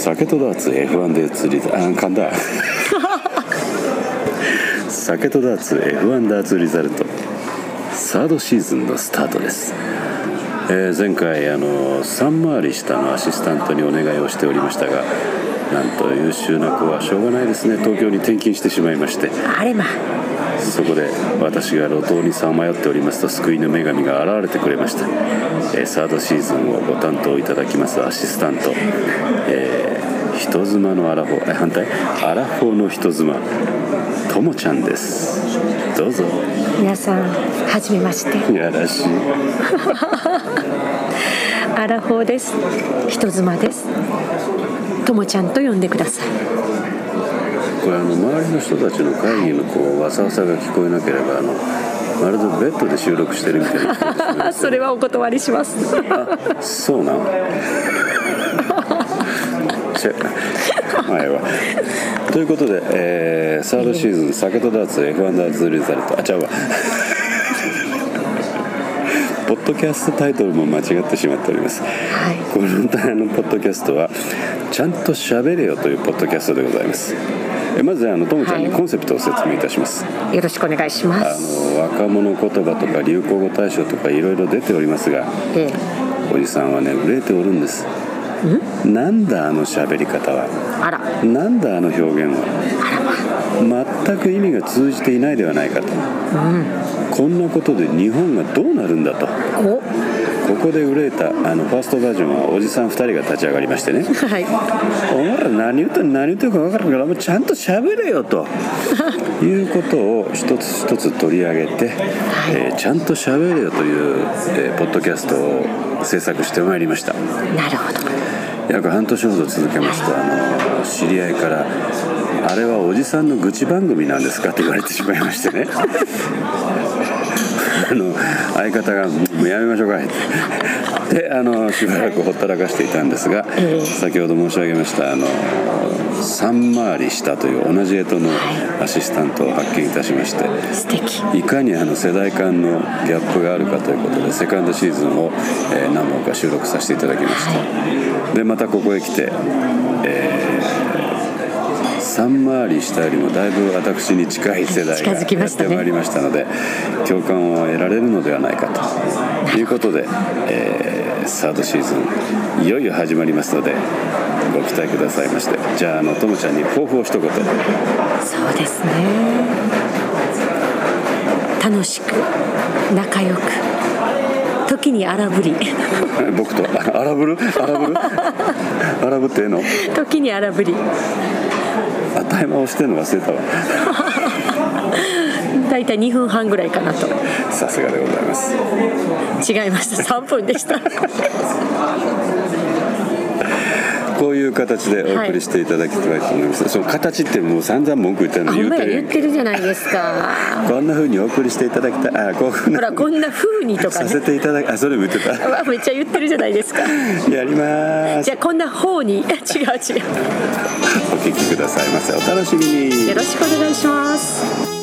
酒とダーツ F1 で釣りあ噛んだ。酒とダーツ F1 ダーツリザルト。サードシーズンのスタートです、えー前回あの3回り下のアシスタントにお願いをしておりましたがなんと優秀な子はしょうがないですね。東京に転勤してしまいまして。あれま。そこで私が路頭にさまよっておりますと救いの女神が現れてくれました、えーサードシーズンをご担当いただきますアシスタント、えー人妻のアラフォー。え反対？アラフォーの人妻。ともちゃんです。どうぞ。皆さんはじめまして。やらしい。アラフォーです。人妻です。ともちゃんと呼んでください。これあの周りの人たちの会議のこうわさわさが聞こえなければあのまるでベッドで収録してるみたいな それはお断りします。あそうなんちゃ前は。ということで、えーサードシーズン酒とダーツ F1 ダーツリザルト。あちゃうわ。ポッドキャストタイトルも間違ってしまっております。はい。このあのポッドキャストは「ちゃんと喋れよ」というポッドキャストでございます。えまずあのともちゃんにはい。コンセプトを説明いたします、よろしくお願いしまあすの若者言葉とか流行語大賞とかいろいろ出ておりますがえおじさんはね憂えておるんですなんだあの喋り方は？えあら。なんだあの表現は？全く意味が通じていないではないかと、こんなことで日本がどうなるんだと。おここで憂えたあのファーストバージョンはおじさん2人が立ち上がりましてね。はい。お前ら何言ってん何言ってるか分からんからもうちゃんと喋れよと。いうことを一つ一つ取り上げて、えーちゃんと喋れよという、えーポッドキャストを制作してまいりました。なるほど。約半年ほど続けますとあの知り合いから「あれはおじさんの愚痴番組なんですか?」って言われてしまいましてね あの相方が「もうやめましょうか。い」ってであのしばらくほったらかしていたんですが、ええ。先ほど申し上げましたあの3回り下という同じ干支のアシスタントを発見いたしましていかにあの世代間のギャップがあるかということでセカンドシーズンを、えー何本か収録させていただきました、でまたここへ来て、え3回り下よりもだいぶ私に近い世代がやってまいりましたので共感を得られるのではないかと。いうことで、えーサードシーズンいよいよ始まりますのでご期待くださいましてじゃああのともちゃんに抱負を一言。そうですね。楽しく仲良く時に荒ぶり。僕と？あ荒ぶる？荒ぶる？荒ぶってええの？時に荒ぶりあタイマー押してんの忘れたわ。大体2分半ぐらいかなと。さすがでございます。違いました。3分でしたこういう形でお送りしていただきたいと思います、その形ってもう散々文句言ってるの言うてる。言ってるじゃないですか。こんな風にお送りしていただきたい。あこほらこんな風にとかさせねていただきあそれも言ってた。めっちゃ言ってるじゃないですか。やります。じゃあこんな方に。違う違う。お聞きくださいませ。お楽しみに。よろしくお願いします